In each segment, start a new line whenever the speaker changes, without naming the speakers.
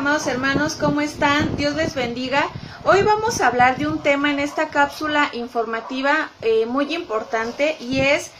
amados hermanos, ¿cómo están? Dios les bendiga. Hoy vamos a hablar de un tema en esta cápsula informativa eh, muy importante y es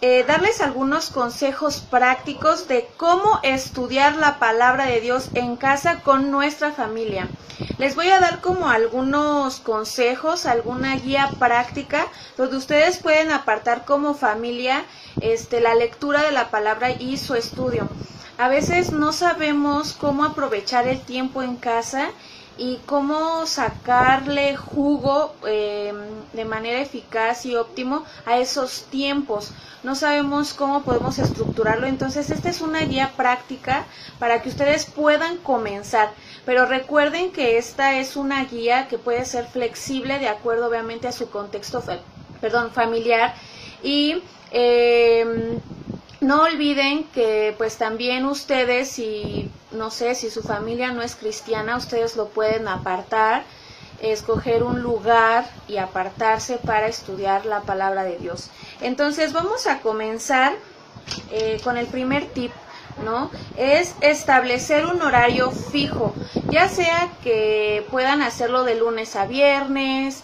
eh, darles algunos consejos prácticos de cómo estudiar la palabra de Dios en casa con nuestra familia. Les voy a dar como algunos consejos, alguna guía práctica donde ustedes pueden apartar como familia este, la lectura de la palabra y su estudio. A veces no sabemos cómo aprovechar el tiempo en casa y cómo sacarle jugo eh, de manera eficaz y óptimo a esos tiempos. No sabemos cómo podemos estructurarlo, entonces esta es una guía práctica para que ustedes puedan comenzar. Pero recuerden que esta es una guía que puede ser flexible de acuerdo obviamente a su contexto familiar y eh, no olviden que pues también ustedes, si no sé, si su familia no es cristiana, ustedes lo pueden apartar, escoger un lugar y apartarse para estudiar la palabra de Dios. Entonces vamos a comenzar eh, con el primer tip. ¿no? Es establecer un horario fijo, ya sea que puedan hacerlo de lunes a viernes,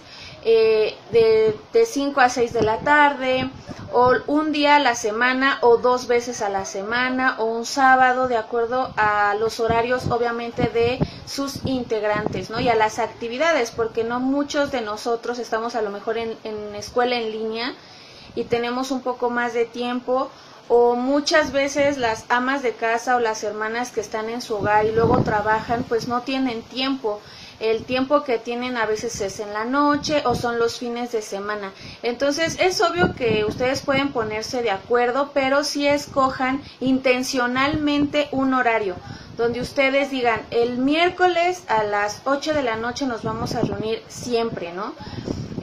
eh, de, de 5 a 6 de la tarde, o un día a la semana o dos veces a la semana o un sábado de acuerdo a los horarios obviamente de sus integrantes ¿no? y a las actividades porque no muchos de nosotros estamos a lo mejor en, en escuela en línea y tenemos un poco más de tiempo o muchas veces las amas de casa o las hermanas que están en su hogar y luego trabajan pues no tienen tiempo el tiempo que tienen a veces es en la noche o son los fines de semana. Entonces es obvio que ustedes pueden ponerse de acuerdo, pero si escojan intencionalmente un horario donde ustedes digan el miércoles a las 8 de la noche nos vamos a reunir siempre, ¿no?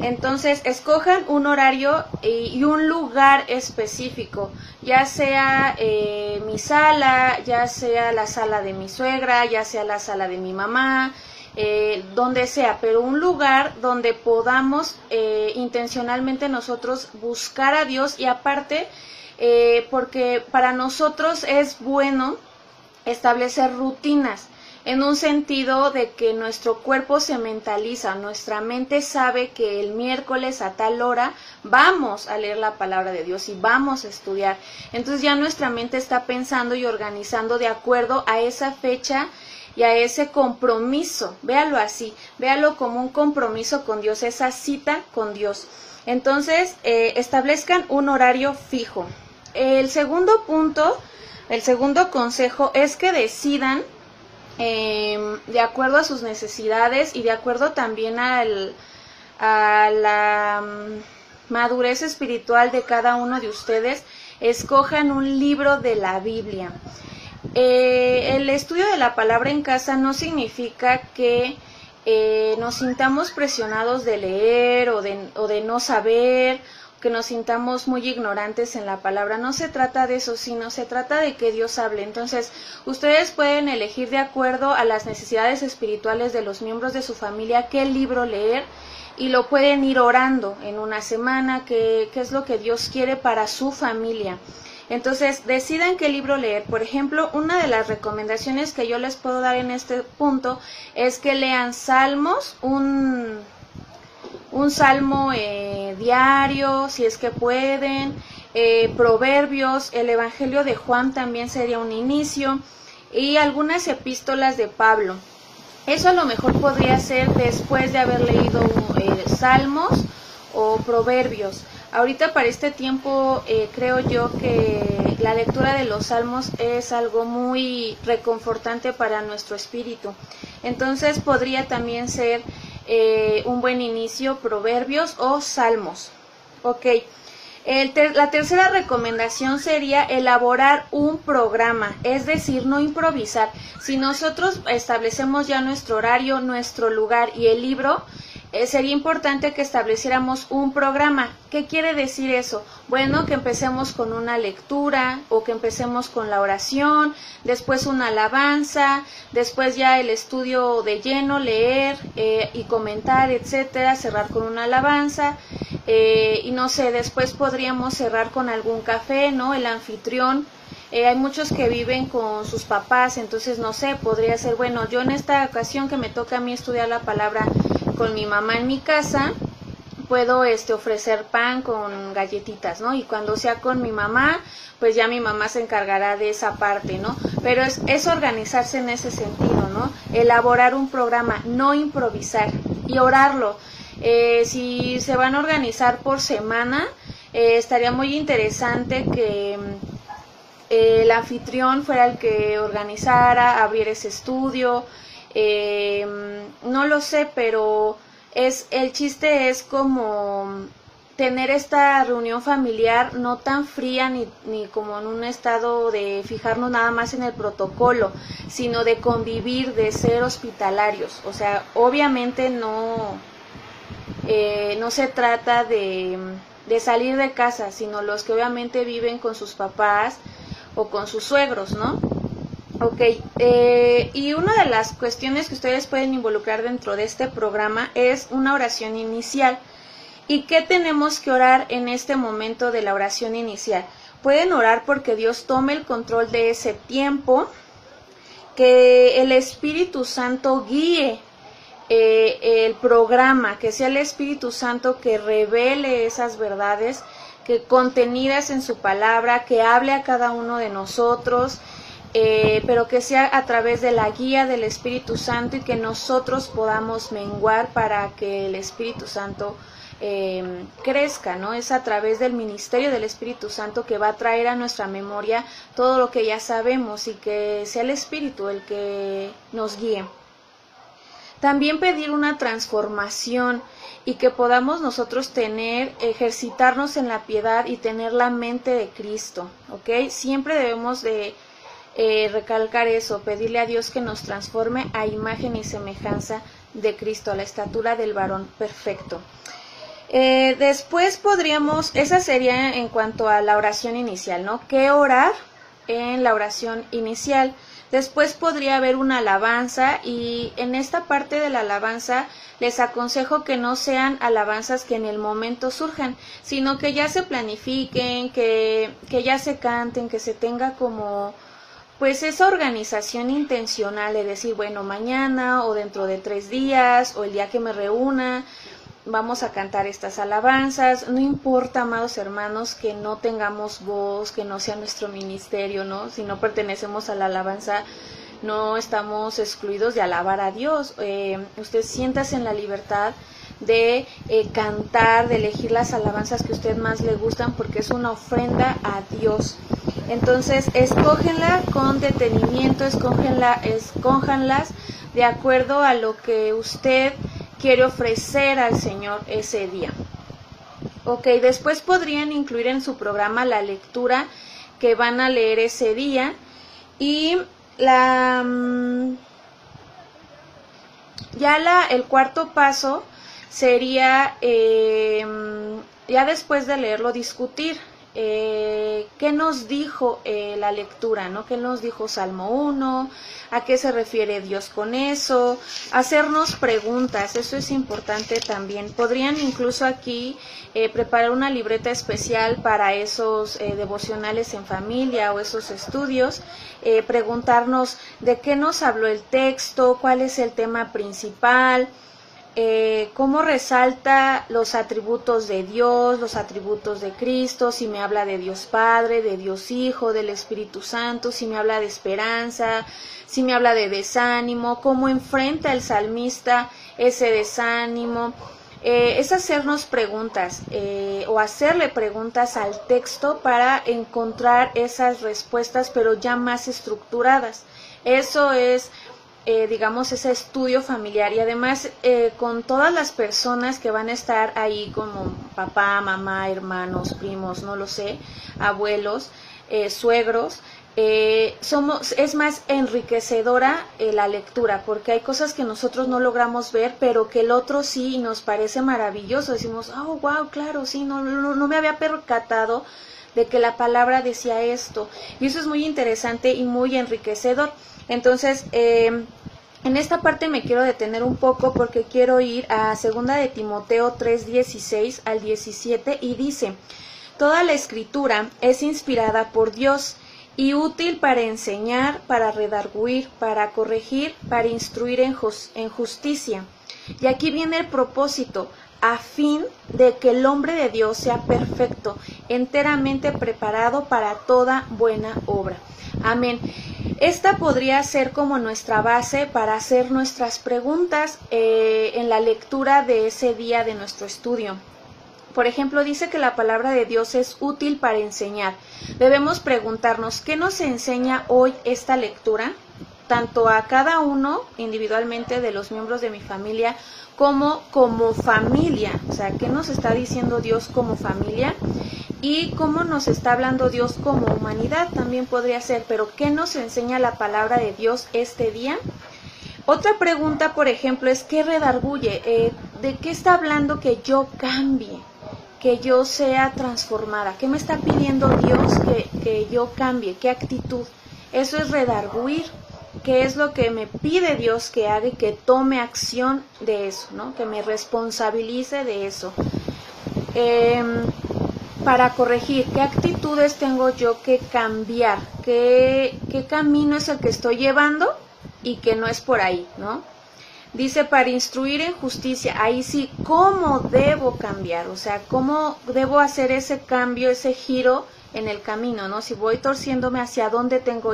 Entonces, escojan un horario y, un lugar específico, ya sea eh, mi sala, ya sea la sala de mi suegra, ya sea la sala de mi mamá, eh, donde sea, pero un lugar donde podamos eh, intencionalmente nosotros buscar a Dios y aparte, eh, porque para nosotros es bueno establecer rutinas en un sentido de que nuestro cuerpo se mentaliza, nuestra mente sabe que el miércoles a tal hora vamos a leer la palabra de Dios y vamos a estudiar. Entonces ya nuestra mente está pensando y organizando de acuerdo a esa fecha y a ese compromiso, véalo así, véalo como un compromiso con Dios, esa cita con Dios. Entonces, eh, establezcan un horario fijo. El segundo punto, el segundo consejo es que decidan em, de acuerdo a sus necesidades y de acuerdo también al, a la mm, madurez espiritual de cada uno de ustedes, escojan un libro de la Biblia. Eh, el estudio de la palabra en casa no significa que eh, nos sintamos presionados de leer o de, o de no saber, que nos sintamos muy ignorantes en la palabra. No se trata de eso, sino se trata de que Dios hable. Entonces, ustedes pueden elegir de acuerdo a las necesidades espirituales de los miembros de su familia qué libro leer y lo pueden ir orando en una semana, qué, qué es lo que Dios quiere para su familia. Entonces, decidan qué libro leer. Por ejemplo, una de las recomendaciones que yo les puedo dar en este punto es que lean Salmos, un, un salmo eh, diario, si es que pueden, eh, Proverbios, el Evangelio de Juan también sería un inicio, y algunas epístolas de Pablo. Eso a lo mejor podría ser después de haber leído eh, Salmos o Proverbios. Ahorita para este tiempo eh, creo yo que la lectura de los salmos es algo muy reconfortante para nuestro espíritu. Entonces podría también ser eh, un buen inicio proverbios o salmos. Ok. la tercera recomendación sería elaborar un programa, es decir, no improvisar. Si nosotros establecemos ya nuestro horario, nuestro lugar y el libro, eh, sería importante que estableciéramos un programa. ¿Qué quiere decir eso? Bueno, que empecemos con una lectura o que empecemos con la oración, después una alabanza, después ya el estudio de lleno, leer eh, y comentar, etcétera, cerrar con una alabanza eh, y no sé, después podríamos cerrar con algún café, ¿no? El anfitrión Eh, hay muchos que viven con sus papás, entonces no sé, podría ser, bueno, yo en esta ocasión que me toca a mí estudiar la palabra con mi mamá en mi casa, puedo este ofrecer pan con galletitas, ¿no? Y cuando sea con mi mamá, pues ya mi mamá se encargará de esa parte, ¿no? Pero es, es organizarse en ese sentido, ¿no? Elaborar un programa, no improvisar y orarlo. Eh, si se van a organizar por semana, eh, estaría muy interesante que eh, el anfitrión fuera el que organizara, abriera ese estudio. No lo sé, pero es el chiste es como tener esta reunión familiar no tan fría ni, ni como en un estado de fijarnos nada más en el protocolo, sino de convivir, de ser hospitalarios. O sea, obviamente no, eh, no se trata de, de salir de casa, sino los que obviamente viven con sus papás o con sus suegros, ¿no? Ok, eh, y una de las cuestiones que ustedes pueden involucrar dentro de este programa es una oración inicial. ¿Y qué tenemos que orar en este momento de la oración inicial? Pueden orar porque Dios tome el control de ese tiempo, que el Espíritu Santo guíe eh, el programa, que sea el Espíritu Santo que revele esas verdades que contenidas en su palabra, que hable a cada uno de nosotros, eh, pero que sea a través de la guía del Espíritu Santo y que nosotros podamos menguar para que el Espíritu Santo eh, crezca, ¿no? Es a través del ministerio del Espíritu Santo que va a traer a nuestra memoria todo lo que ya sabemos y que sea el Espíritu el que nos guíe. También pedir una transformación y que podamos nosotros tener, ejercitarnos en la piedad y tener la mente de Cristo, ¿ok? Siempre debemos de eh, recalcar eso, pedirle a Dios que nos transforme a imagen y semejanza de Cristo, a la estatura del varón perfecto. Eh, después podríamos, esa sería en cuanto a la oración inicial, ¿no? ¿Qué orar en la oración inicial? Después podría haber una alabanza y en esta parte de la alabanza les aconsejo que no sean alabanzas que en el momento surjan, sino que ya se planifiquen, que, que ya se canten, que se tenga como pues esa organización intencional de decir, bueno, mañana o dentro de tres días o el día que me reúna, vamos a cantar estas alabanzas. No importa, amados hermanos, que no tengamos voz, que no sea nuestro ministerio, ¿no? Si no pertenecemos a la alabanza, no estamos excluidos de alabar a Dios. Eh, usted siéntase en la libertad de eh, cantar, de elegir las alabanzas que a usted más le gustan, porque es una ofrenda a Dios. Entonces, escógenla con detenimiento, escógenla, escójanlas de acuerdo a lo que usted quiere ofrecer al Señor ese día. Ok, después podrían incluir en su programa la lectura que van a leer ese día y la mm, ya la el cuarto paso sería eh, ya después de leerlo discutir eh, qué nos dijo eh, la lectura, ¿no? ¿Qué nos dijo Salmo 1? ¿A qué se refiere Dios con eso? Hacernos preguntas, eso es importante también. Podrían incluso aquí eh, preparar una libreta especial para esos eh, devocionales en familia o esos estudios, preguntarnos de qué nos habló el texto, cuál es el tema principal, eh, cómo resalta los atributos de Dios, los atributos de Cristo, si me habla de Dios Padre, de Dios Hijo, del Espíritu Santo, si me habla de esperanza, si me habla de desánimo, cómo enfrenta el salmista ese desánimo. Eh, es hacernos preguntas eh, o hacerle preguntas al texto para encontrar esas respuestas, pero ya más estructuradas. Eso es eh, digamos, ese estudio familiar y además eh, con todas las personas que van a estar ahí como papá, mamá, hermanos, primos, no lo sé, abuelos, eh, suegros, somos, es más enriquecedora la lectura porque hay cosas que nosotros no logramos ver pero que el otro sí nos parece maravilloso. Decimos oh wow claro sí no, no, no me había percatado de que la palabra decía esto y eso es muy interesante y muy enriquecedor entonces, eh, en esta parte me quiero detener un poco porque quiero ir a segunda de Timoteo 3:16 al 17 y dice, Toda la escritura es inspirada por Dios y útil para enseñar, para redarguir, para corregir, para instruir en, en justicia. Y aquí viene el propósito, a fin de que el hombre de Dios sea perfecto, enteramente preparado para toda buena obra. Amén. Esta podría ser como nuestra base para hacer nuestras preguntas eh, en la lectura de ese día de nuestro estudio. Por ejemplo, dice que la palabra de Dios es útil para enseñar. Debemos preguntarnos, ¿qué nos enseña hoy esta lectura? Tanto a cada uno individualmente de los miembros de mi familia como como familia. O sea, ¿qué nos está diciendo Dios como familia? Y cómo nos está hablando Dios como humanidad también podría ser. Pero ¿qué nos enseña la palabra de Dios este día? Otra pregunta, por ejemplo, es ¿qué redarguye? Eh, ¿De qué está hablando que yo cambie? que yo sea transformada. ¿Qué me está pidiendo Dios que, yo cambie? ¿Qué actitud? Eso es redarguir. ¿Qué es lo que me pide Dios que haga y que tome acción de eso? ¿no? Que me responsabilice de eso. Em, para corregir, ¿qué actitudes tengo yo que cambiar? ¿Qué, ¿Qué camino es el que estoy llevando y que no es por ahí? ¿no? Dice, para instruir en justicia, ahí sí, ¿cómo debo cambiar? O sea, ¿cómo debo hacer ese cambio, ese giro en el camino, ¿no? Si voy torciéndome hacia dónde tengo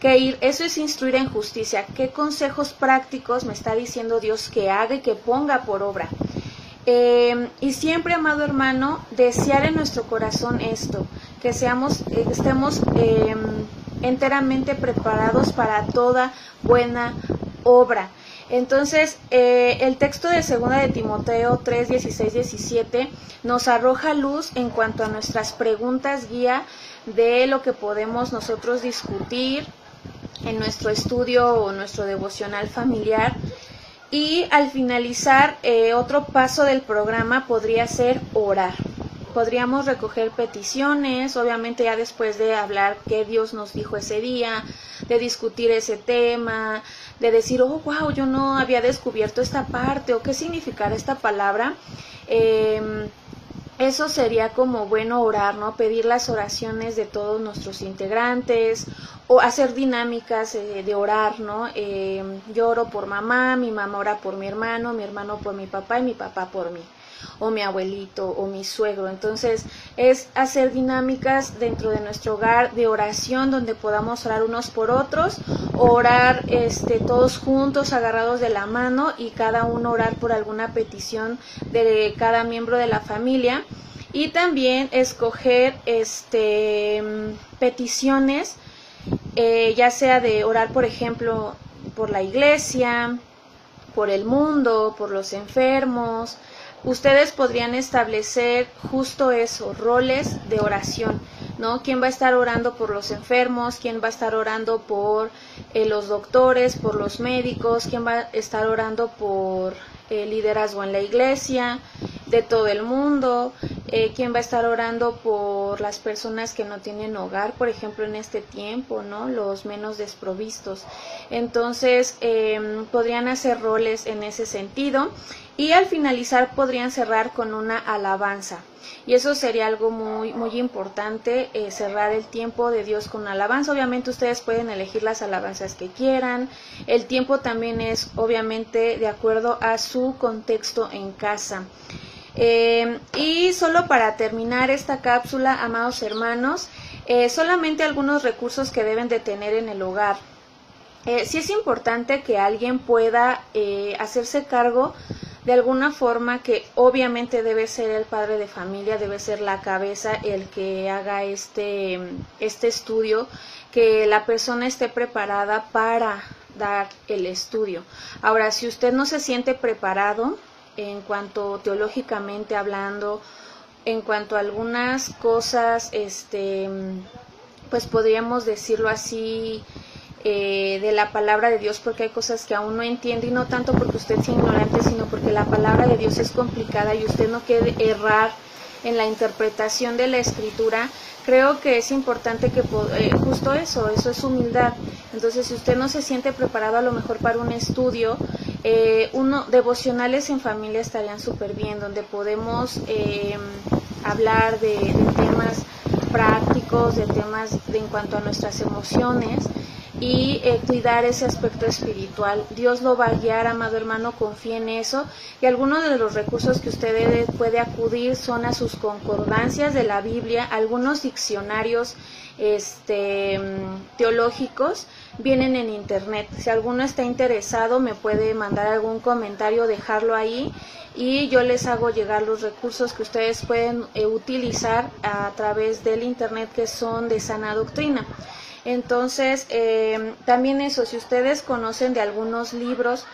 que ir, eso es instruir en justicia. ¿Qué consejos prácticos me está diciendo Dios que haga y que ponga por obra? Eh, y siempre, amado hermano, desear en nuestro corazón esto, que seamos, eh, estemos em, enteramente preparados para toda buena obra. Entonces, eh, el texto de segunda de Timoteo 3, 16, 17 nos arroja luz en cuanto a nuestras preguntas guía de lo que podemos nosotros discutir en nuestro estudio o nuestro devocional familiar. Y al finalizar, eh, otro paso del programa podría ser orar podríamos recoger peticiones, obviamente ya después de hablar qué Dios nos dijo ese día, de discutir ese tema, de decir, oh, wow, yo no había descubierto esta parte o qué significará esta palabra. Em, eso sería como bueno orar, ¿no? Pedir las oraciones de todos nuestros integrantes o hacer dinámicas eh, de orar, ¿no? Em, yo oro por mamá, mi mamá ora por mi hermano, mi hermano por mi papá y mi papá por mí o mi abuelito o mi suegro. Entonces es hacer dinámicas dentro de nuestro hogar de oración donde podamos orar unos por otros, orar este, todos juntos agarrados de la mano y cada uno orar por alguna petición de cada miembro de la familia y también escoger este peticiones eh, ya sea de orar por ejemplo por la iglesia por el mundo por los enfermos ustedes podrían establecer justo eso, roles de oración, ¿no? ¿Quién va a estar orando por los enfermos? ¿Quién va a estar orando por eh, los doctores, por los médicos? ¿Quién va a estar orando por el liderazgo en la iglesia? de todo el mundo, eh, quién va a estar orando por las personas que no tienen hogar, por ejemplo, en este tiempo, ¿no? Los menos desprovistos. Entonces, em, podrían hacer roles en ese sentido y al finalizar podrían cerrar con una alabanza. Y eso sería algo muy, muy importante, eh, cerrar el tiempo de Dios con alabanza. Obviamente ustedes pueden elegir las alabanzas que quieran. El tiempo también es obviamente de acuerdo a su contexto en casa. Eh, y solo para terminar esta cápsula, amados hermanos, eh, solamente algunos recursos que deben de tener en el hogar. Eh, sí es importante que alguien pueda eh, hacerse cargo de alguna forma que obviamente debe ser el padre de familia, debe ser la cabeza el que haga este, este estudio, que la persona esté preparada para dar el estudio. Ahora, si usted no se siente preparado, en cuanto teológicamente hablando, en cuanto a algunas cosas, este, pues podríamos decirlo así, eh, de la palabra de Dios, porque hay cosas que aún no entiende y no tanto porque usted sea ignorante, sino porque la palabra de Dios es complicada y usted no quiere errar en la interpretación de la escritura, creo que es importante que eh, justo eso, eso es humildad. Entonces, si usted no se siente preparado a lo mejor para un estudio, eh, uno, devocionales en familia estarían súper bien, donde podemos eh, hablar de, temas prácticos, de temas de, en cuanto a nuestras emociones y eh, cuidar ese aspecto espiritual. Dios lo va a guiar, amado hermano, confíe en eso. Y algunos de los recursos que usted puede acudir son a sus concordancias de la Biblia, algunos diccionarios este, mm, teológicos vienen en internet. Si alguno está interesado, me puede mandar algún comentario, dejarlo ahí y yo les hago llegar los recursos que ustedes pueden eh, utilizar a través del internet que son de sana doctrina. Entonces, eh, también eso, si ustedes conocen de algunos libros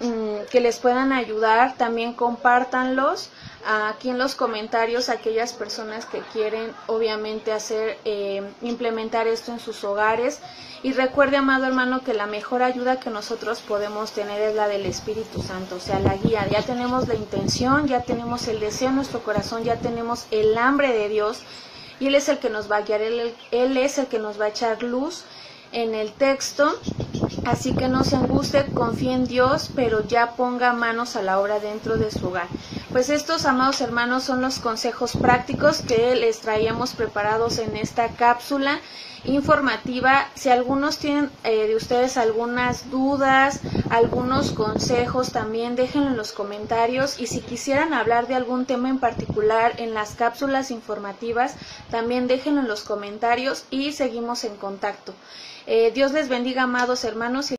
mm, que les puedan ayudar, también compártanlos aquí en los comentarios aquellas personas que quieren obviamente hacer eh, implementar esto en sus hogares. Y recuerde amado hermano que la mejor ayuda que nosotros podemos tener es la del Espíritu Santo o sea la guía. Ya tenemos la intención ya tenemos el deseo en nuestro corazón ya tenemos el hambre de Dios y Él es el que nos va a guiar, él, él es el que nos va a echar luz en el texto. Así que no se anguste, confíe en Dios, pero ya ponga manos a la obra dentro de su hogar. Pues estos, amados hermanos, son los consejos prácticos que les traíamos preparados en esta cápsula informativa. Si algunos tienen eh, de ustedes algunas dudas, algunos consejos, también déjenlo en los comentarios. Y si quisieran hablar de algún tema en particular en las cápsulas informativas, también déjenlo en los comentarios y seguimos en contacto. Eh, Dios les bendiga, amados hermanos.